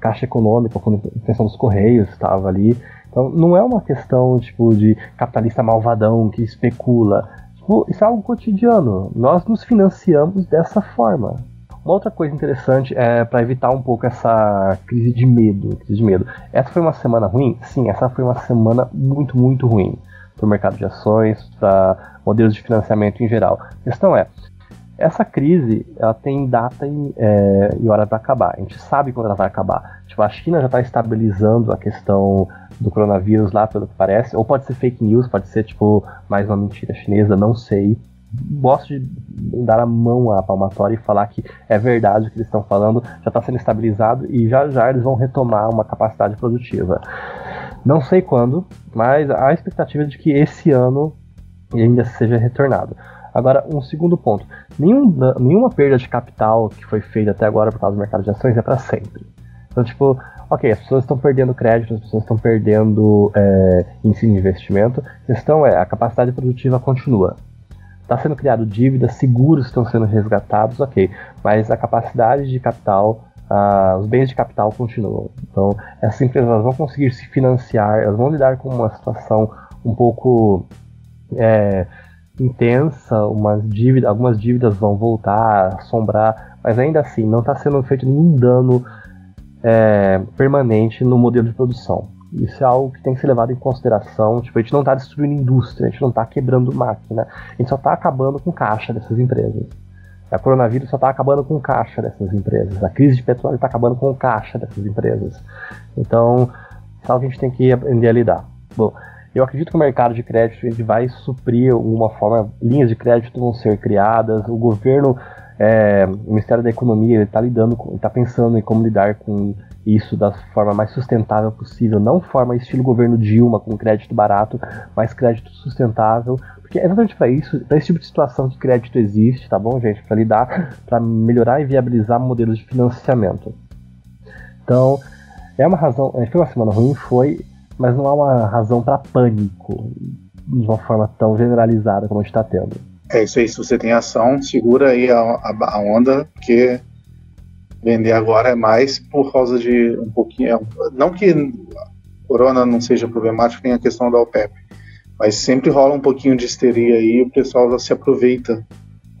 Caixa Econômica, fundo de pensão dos Correios estava ali. Então não é uma questão tipo de capitalista malvadão que especula. Tipo, isso é algo cotidiano. Nós nos financiamos dessa forma. Uma outra coisa interessante é para evitar um pouco essa crise de medo, crise de medo. Essa foi uma semana ruim? Sim, essa foi uma semana muito, muito ruim para o mercado de ações, para modelos de financiamento em geral. A questão é, essa crise ela tem data e, é, e hora para acabar. A gente sabe quando ela vai acabar. Tipo, a China já está estabilizando a questão do coronavírus lá, pelo que parece. Ou pode ser fake news, pode ser tipo mais uma mentira chinesa, não sei gosto de dar a mão à palmatória e falar que é verdade o que eles estão falando, já está sendo estabilizado e já já eles vão retomar uma capacidade produtiva. Não sei quando, mas a expectativa de que esse ano ainda seja retornado. Agora, um segundo ponto: nenhum, nenhuma perda de capital que foi feita até agora por causa do mercado de ações é para sempre. Então, tipo, ok, as pessoas estão perdendo crédito, as pessoas estão perdendo é, de investimento. A questão é, a capacidade produtiva continua. Está sendo criado dívida, seguros estão sendo resgatados, ok, mas a capacidade de capital, uh, os bens de capital continuam. Então, essas empresas vão conseguir se financiar, elas vão lidar com uma situação um pouco é, intensa, umas dívidas, algumas dívidas vão voltar, assombrar, mas ainda assim não está sendo feito nenhum dano é, permanente no modelo de produção. Isso é algo que tem que ser levado em consideração. Tipo, a gente não está destruindo indústria, a gente não está quebrando máquina, a gente só está acabando com caixa dessas empresas. A coronavírus só está acabando com caixa dessas empresas. A crise de petróleo está acabando com caixa dessas empresas. Então, isso é algo que a gente tem que aprender a lidar. Bom, eu acredito que o mercado de crédito ele vai suprir alguma forma, linhas de crédito vão ser criadas, o governo, é, o Ministério da Economia está lidando, está pensando em como lidar com isso da forma mais sustentável possível, não forma estilo governo Dilma com crédito barato, mas crédito sustentável, porque é exatamente para isso, para esse tipo de situação que crédito existe, tá bom, gente, para lidar, para melhorar e viabilizar modelos de financiamento. Então, é uma razão, é, foi uma semana ruim, foi, mas não há uma razão para pânico de uma forma tão generalizada como a gente está tendo. É isso aí, se você tem ação, segura aí a, a, a onda, porque vender agora é mais por causa de um pouquinho. É não que corona não seja problemático, tem a questão da OPEP, mas sempre rola um pouquinho de histeria aí e o pessoal se aproveita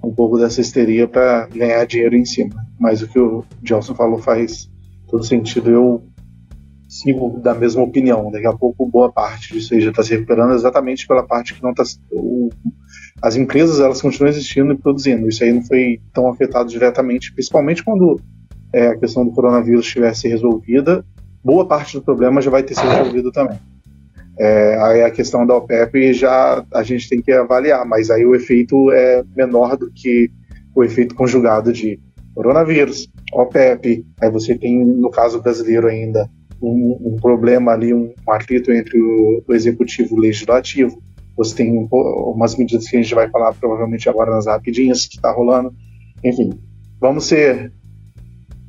um pouco dessa histeria para ganhar dinheiro em cima. Mas o que o Johnson falou faz todo sentido. Eu sigo da mesma opinião. Daqui a pouco, boa parte disso aí já está se recuperando exatamente pela parte que não está. As empresas elas continuam existindo e produzindo. Isso aí não foi tão afetado diretamente, principalmente quando é, a questão do coronavírus estivesse resolvida. Boa parte do problema já vai ter sido resolvido também. É, aí a questão da OPEP já a gente tem que avaliar, mas aí o efeito é menor do que o efeito conjugado de coronavírus, OPEP, aí você tem, no caso brasileiro ainda, um, um problema ali, um, um atrito entre o, o, executivo e o legislativo, você tem um, umas medidas que a gente vai falar provavelmente agora nas rapidinhas que está rolando, enfim, vamos ser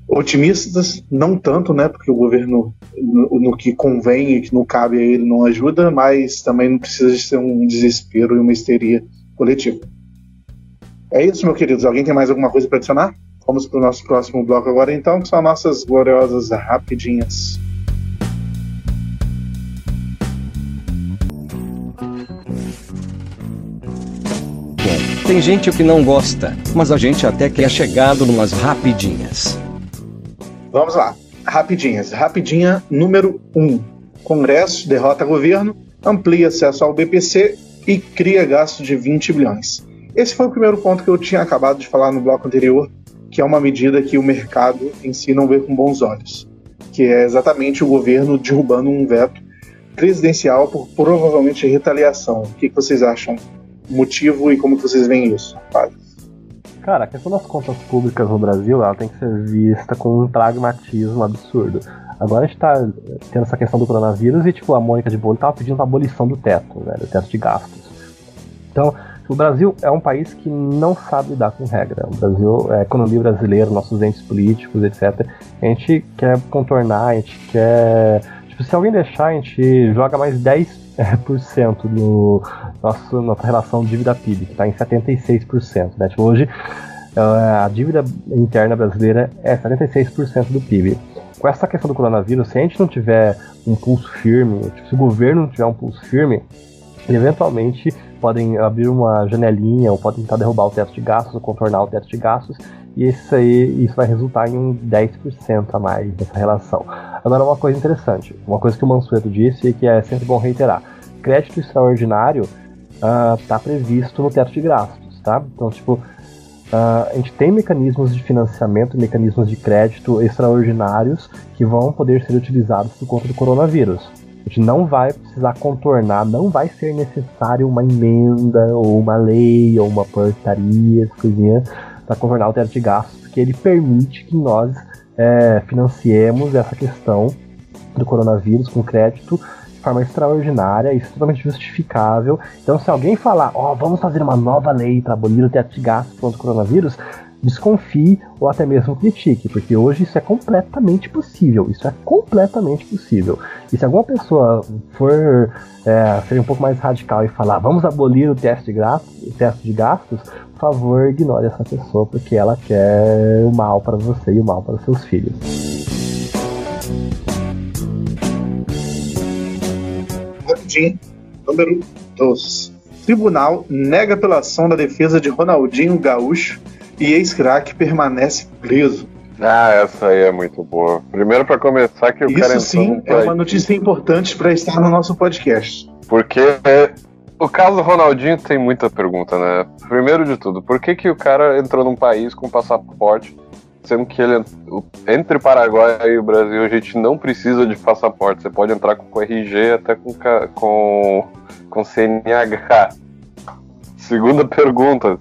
otimistas, não tanto, né, porque o governo no, no, que convém e que não cabe a ele não ajuda, mas também não precisa de ser um desespero e uma histeria coletiva. É isso, meus queridos. Alguém tem mais alguma coisa para adicionar? Vamos para o nosso próximo bloco agora, então, que são nossas gloriosas rapidinhas. Tem gente que não gosta, mas a gente até que é chegado numas rapidinhas. Vamos lá. Rapidinhas. Rapidinha número 1. Um. Congresso derrota governo, amplia acesso ao BPC e cria gasto de 20 bilhões. Esse foi o primeiro ponto que eu tinha acabado de falar no bloco anterior, que é uma medida que o mercado em si não vê com bons olhos, que é exatamente o governo derrubando um veto presidencial por provavelmente retaliação. O que, vocês acham? Motivo e como vocês veem isso? Fábio? Cara, a questão das contas públicas no Brasil, ela tem que ser vista com um pragmatismo absurdo. Agora a gente tá tendo essa questão do coronavírus e, tipo, a Mônica de Bolho tava pedindo a abolição do teto, né, do teto de gastos. Então, o Brasil é um país que não sabe lidar com regra. O Brasil, a economia brasileira, nossos entes políticos, etc. A gente quer contornar, a gente quer. Tipo, se alguém deixar, a gente joga mais 10 é, por cento no nosso, nossa relação dívida-PIB, que está em 76%. Né? Tipo, hoje é, a dívida interna brasileira é 76% do PIB. Com essa questão do coronavírus, se a gente não tiver um pulso firme, tipo, se o governo não tiver um pulso firme, eventualmente podem abrir uma janelinha ou podem tentar derrubar o teto de gastos ou contornar o teto de gastos e isso aí isso vai resultar em um 10% a mais dessa relação. Agora, uma coisa interessante, uma coisa que o Mansueto disse e que é sempre bom reiterar: crédito extraordinário está ah, uh, previsto no teto de gastos, tá? Então, tipo, uh, a gente tem mecanismos de financiamento, mecanismos de crédito extraordinários que vão poder ser utilizados por conta do coronavírus. A gente não vai precisar contornar, não vai ser necessário uma emenda ou uma lei ou uma portaria, coisinha para contornar o teto de gastos, porque ele permite que nós é, financiemos essa questão do coronavírus com crédito forma extraordinária, totalmente justificável. Então, se alguém falar, ó, oh, vamos fazer uma nova lei para abolir o teto de gastos contra o coronavírus, desconfie ou até mesmo critique, porque hoje isso é completamente possível. Isso é completamente possível. E se alguma pessoa for é, ser um pouco mais radical e falar vamos abolir o teste de, gastos, o teste de gastos, por favor, ignore essa pessoa, porque ela quer o mal para você e o mal para seus filhos. Rapidinho, número 2. Tribunal nega apelação da defesa de Ronaldinho Gaúcho e ex-crack permanece preso. Ah, essa aí é muito boa. Primeiro, para começar, que o Isso cara. Isso sim é uma notícia importante para estar no nosso podcast. Porque o caso Ronaldinho tem muita pergunta, né? Primeiro de tudo, por que, que o cara entrou num país com passaporte, sendo que ele entre Paraguai e o Brasil a gente não precisa de passaporte, você pode entrar com, RG até com com, com CNH. Segunda pergunta,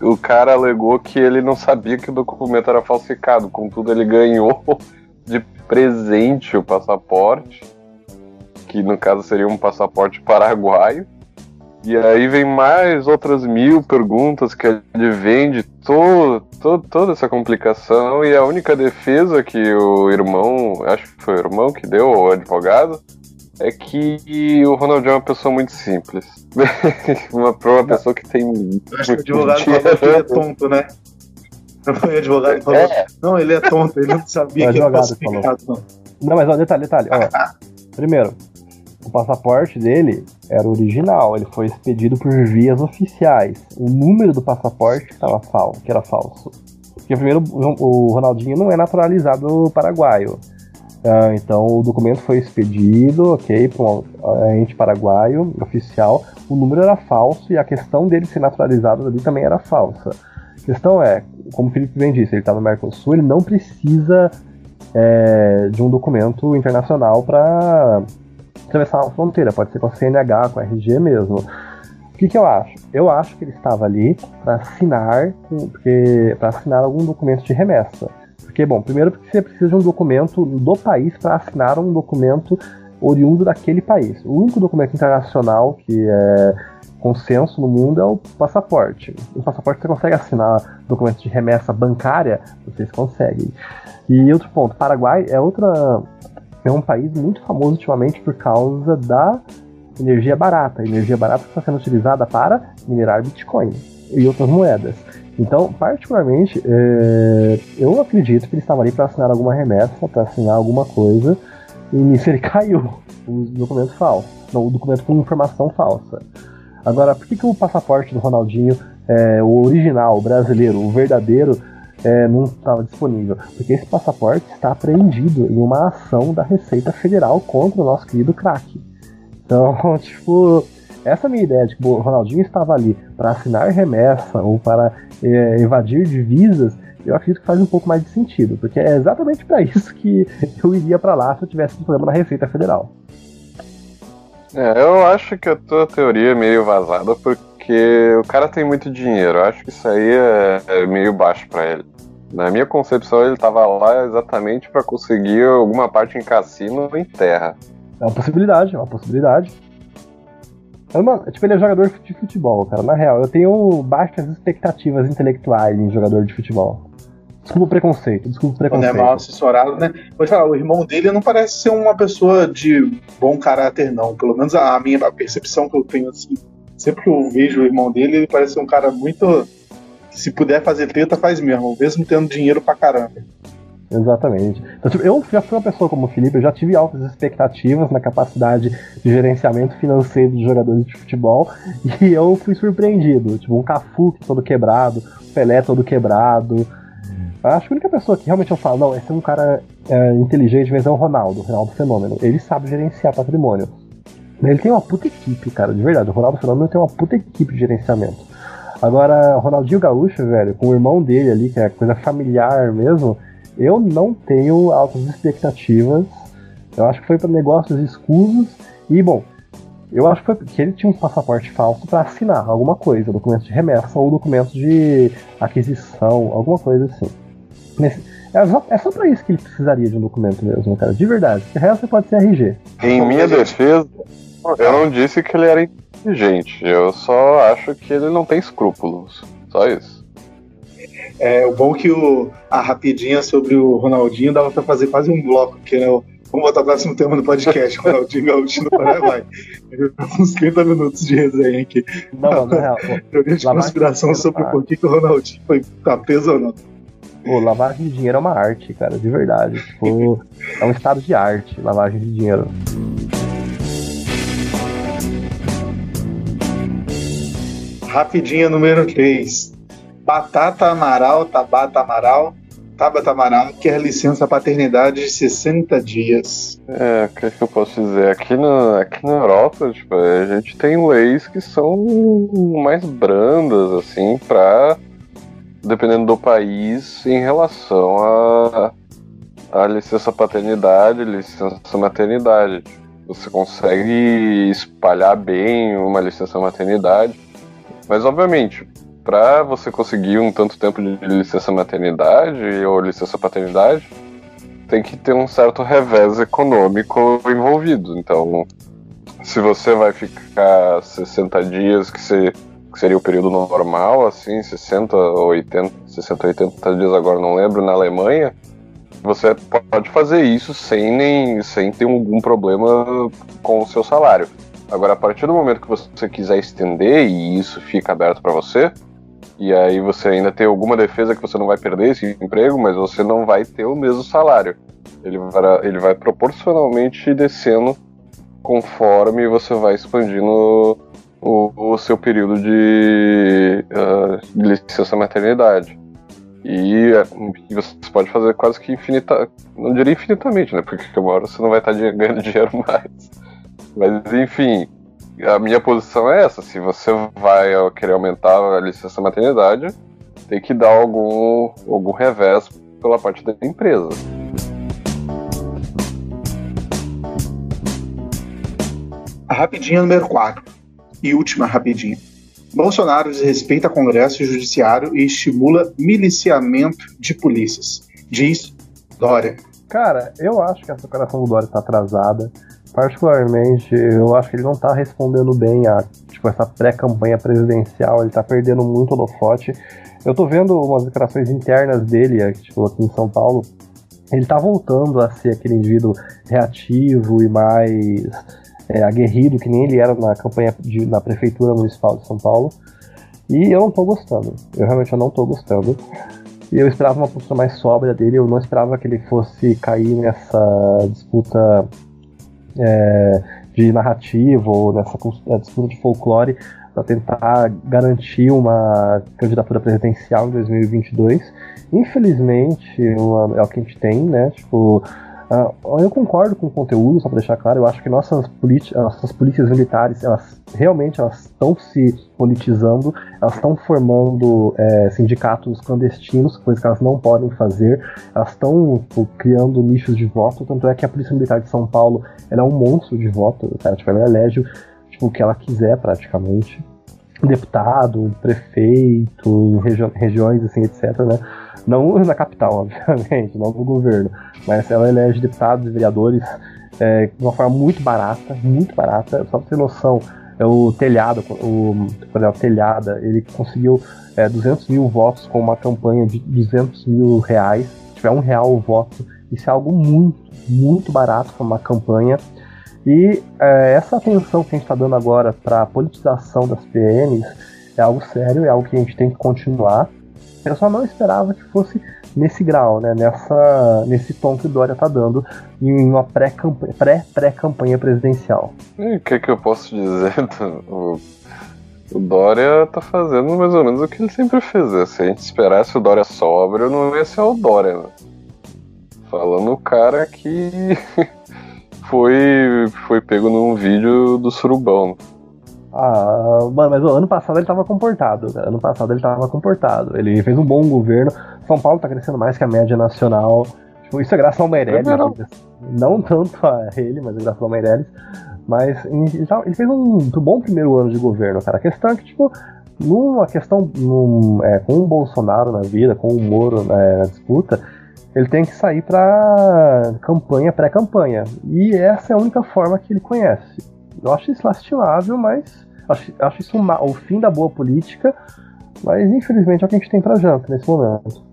o cara alegou que ele não sabia que o documento era falsificado, contudo ele ganhou de presente o passaporte, que no caso seria um passaporte paraguaio e aí vem mais outras mil perguntas que advém de todo, todo, toda essa complicação. E a única defesa que o irmão, acho que foi o irmão que deu, o advogado, é que o Ronaldinho é uma pessoa muito simples. uma, uma pessoa que tem. Acho que o advogado falou que é tonto, né? O advogado falou, É. não, ele é tonto, ele não sabia O que era advogado falsificado, não. Não, mas ó, detalhe, detalhe. Ó. Primeiro, o passaporte dele era original, ele foi expedido por vias oficiais. O número do passaporte estava falso, que era falso. Porque primeiro o Ronaldinho não é naturalizado paraguaio. Ah, então o documento foi expedido, ok, para um ente paraguaio oficial. O número era falso e a questão dele ser naturalizado ali também era falsa. A questão é, como o Felipe bem disse, ele está no Mercosul, ele não precisa é, de um documento internacional para atravessar uma fronteira. Pode ser com a CNH, com a RG mesmo. O que, que eu acho? Eu acho que ele estava ali para assinar, para assinar algum documento de remessa. Porque, bom, primeiro porque você precisa de um documento do país para assinar um documento oriundo daquele país. O único documento internacional que é consenso no mundo é o passaporte. O passaporte você consegue assinar documentos de remessa bancária, vocês conseguem. E outro ponto, Paraguai é outra é um país muito famoso ultimamente por causa da energia barata, energia barata que está sendo utilizada para minerar Bitcoin e outras moedas. Então, particularmente, é, eu acredito que ele estava ali para assinar alguma remessa, para assinar alguma coisa, e nisso ele caiu, o documento falso, não, o documento com informação falsa. Agora, por que, que o passaporte do Ronaldinho, é, o original, o brasileiro, o verdadeiro, é, não estava disponível? Porque esse passaporte está apreendido em uma ação da Receita Federal contra o nosso querido crack. Então, tipo, essa é minha ideia de que o Ronaldinho estava ali para assinar remessa ou para é, evadir divisas, eu acredito que faz um pouco mais de sentido, porque é exatamente para isso que eu iria para lá se eu tivesse um problema na Receita Federal. É, eu acho que a tua teoria é meio vazada porque o cara tem muito dinheiro. Eu acho que isso aí é, é meio baixo pra ele. Na minha concepção, ele tava lá exatamente pra conseguir alguma parte em cassino ou em terra. É uma possibilidade, é uma possibilidade. Mas, mano, tipo, ele é jogador de futebol, cara. Na real, eu tenho baixas expectativas intelectuais em jogador de futebol. Desculpa o preconceito, desculpa o Quando é preconceito. mal assessorado, né? Vou te falar, o irmão dele não parece ser uma pessoa de bom caráter, não. Pelo menos a minha a percepção que eu tenho, assim, sempre que eu vejo o irmão dele, ele parece um cara muito. Se puder fazer treta, faz mesmo, mesmo tendo dinheiro pra caramba. Exatamente. Então, tipo, eu já fui uma pessoa como o Felipe, eu já tive altas expectativas na capacidade de gerenciamento financeiro de jogadores de futebol e eu fui surpreendido. Tipo, um Cafu todo quebrado, Pelé todo quebrado. Acho que a única pessoa que realmente eu falo, não, esse é um cara é, inteligente, mas é o Ronaldo, o Ronaldo Fenômeno. Ele sabe gerenciar patrimônio. Ele tem uma puta equipe, cara, de verdade. O Ronaldo Fenômeno tem uma puta equipe de gerenciamento. Agora, Ronaldinho Gaúcho, velho, com o irmão dele ali, que é coisa familiar mesmo, eu não tenho altas expectativas. Eu acho que foi para negócios escusos. E, bom, eu acho que foi porque ele tinha um passaporte falso para assinar alguma coisa, documento de remessa ou documento de aquisição, alguma coisa assim. Nesse- é só, é só pra isso que ele precisaria de um documento mesmo, cara, de verdade. O resto pode ser RG. Em minha defesa, eu não disse que ele era inteligente. Eu só acho que ele não tem escrúpulos. Só isso. É o bom que o, a rapidinha sobre o Ronaldinho dava pra fazer quase um bloco, que né, o- Vamos botar o próximo tema no podcast, Ronaldinho Gaúcho no Paraguai. Uns 30 minutos de resenha aqui. Não, não, na real, Teoria de Lavagem conspiração de sobre dinheiro, por que, o Ronaldinho foi tá ou não. pô, lavagem de dinheiro é uma arte, cara, de verdade. Tipo, é um estado de arte, lavagem de dinheiro. Rapidinha número 3. Batata Amaral, Tabata Amaral, Tabata Amaral quer licença paternidade de 60 dias. É, o que, que eu posso dizer? Aqui na, aqui na Europa, tipo, a gente tem leis que são mais brandas, assim, pra. Dependendo do país, em relação a, a licença paternidade, licença maternidade. Você consegue espalhar bem uma licença maternidade, mas obviamente, para você conseguir um tanto tempo de licença maternidade ou licença paternidade, tem que ter um certo revés econômico envolvido. Então, se você vai ficar 60 dias, que, se, que seria o período normal, assim, 60 ou 80, 60 ou 80 dias, agora não lembro, na Alemanha, você pode fazer isso sem, nem, sem ter algum problema com o seu salário. Agora, a partir do momento que você quiser estender e isso fica aberto para você, E aí você ainda tem alguma defesa que você não vai perder esse emprego, mas você não vai ter o mesmo salário. Ele vai, ele vai proporcionalmente descendo conforme você vai expandindo o, o seu período de, uh, de licença maternidade. E, e, você pode fazer quase que infinita, não diria infinitamente, né? Porque uma hora você não vai estar ganhando dinheiro mais. Mas enfim, a minha posição é essa. Se você vai querer aumentar a licença maternidade, tem que dar algum, algum revés pela parte da empresa. A rapidinha número 4 e última rapidinha. Bolsonaro desrespeita Congresso e Judiciário e estimula miliciamento de polícias. Diz Dória. Cara, eu acho que essa operação do Dória está atrasada. Particularmente, eu acho que ele não está respondendo bem a tipo, essa pré-campanha presidencial, ele está perdendo muito holofote. Eu estou vendo umas declarações internas dele, tipo, aqui em São Paulo. Ele está voltando a ser aquele indivíduo reativo e mais é, aguerrido que nem ele era na campanha de, na prefeitura municipal de São Paulo. E eu não tô gostando. Eu realmente não tô gostando. E eu esperava uma postura mais sóbria dele. Eu não esperava que ele fosse cair nessa disputa é, de narrativa ou nessa é, disputa de folclore para tentar garantir uma candidatura presidencial em 2022. Infelizmente, uma, é o que a gente tem, né? Tipo, Uh, eu concordo com o conteúdo, só para deixar claro, eu acho que nossas, nossas polícias militares, elas realmente elas estão se politizando, elas estão formando é, sindicatos clandestinos, coisa que elas não podem fazer, elas estão tipo, criando nichos de voto, tanto é que a Polícia Militar de São Paulo é um monstro de voto, cara, tipo, ela elege tipo, o que ela quiser praticamente. Deputado, prefeito, regi regiões assim, etc, né? Não na capital, obviamente, não no governo, mas ela elege deputados e vereadores é, de uma forma muito barata, muito barata. Só pra ter noção, é o telhado, o, é o telhada, ele conseguiu é, 200 mil votos com uma campanha de 200 mil reais. Se tiver um real o voto, isso é algo muito, muito barato para uma campanha. E é, essa atenção que a gente está dando agora para a politização das PMs é algo sério, é algo que a gente tem que continuar. Eu só não esperava que fosse nesse grau, né? Nessa, nesse tom que o Dória tá dando em uma pré-campanha pré, pré -campanha presidencial. o que, que eu posso dizer? O, o Dória tá fazendo mais ou menos o que ele sempre fez. Né? Se a gente esperasse o Dória sóbrio, não ia ser o Dória. Né? Falando o cara que foi, foi pego num vídeo do surubão. Ah, mano, mas o ano passado ele tava comportado. Cara. Ano passado ele tava comportado. Ele fez um bom governo. São Paulo tá crescendo mais que a média nacional. Tipo, isso é graças ao Meirelles. Não tanto a ele, mas é graças ao Meirelles. Mas ele, ele fez um bom primeiro ano de governo, cara. A questão é que, tipo, numa questão num, é, com o Bolsonaro na vida, com o Moro né, na disputa, ele tem que sair pra campanha, pré-campanha. E essa é a única forma que ele conhece. Eu acho isso lastimável, mas acho, acho isso uma, o fim da boa política, mas infelizmente é o que a gente tem pra janta nesse momento.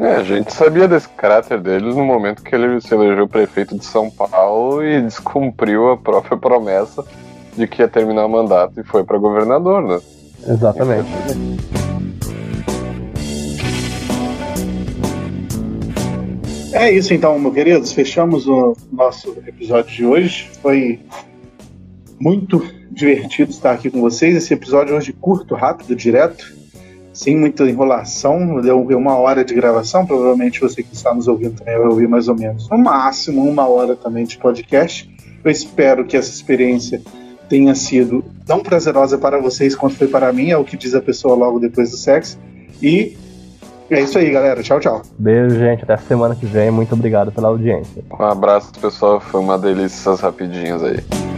É, a gente sabia desse caráter deles no momento que ele se elegeu prefeito de São Paulo e descumpriu a própria promessa de que ia terminar o mandato e foi para governador, né? Exatamente. É isso então, meus queridos. Fechamos o nosso episódio de hoje. Foi muito divertido estar aqui com vocês. Esse episódio hoje curto, rápido, direto, sem muita enrolação. Deu uma hora de gravação. Provavelmente você que está nos ouvindo também vai ouvir mais ou menos, no máximo, uma hora também de podcast. Eu espero que essa experiência tenha sido tão prazerosa para vocês quanto foi para mim, é o que diz a pessoa logo depois do sexo. E é isso aí, galera. Tchau, tchau. Beijo, gente. Até semana que vem. Muito obrigado pela audiência. Um abraço, pessoal. Foi uma delícia essas rapidinhas aí.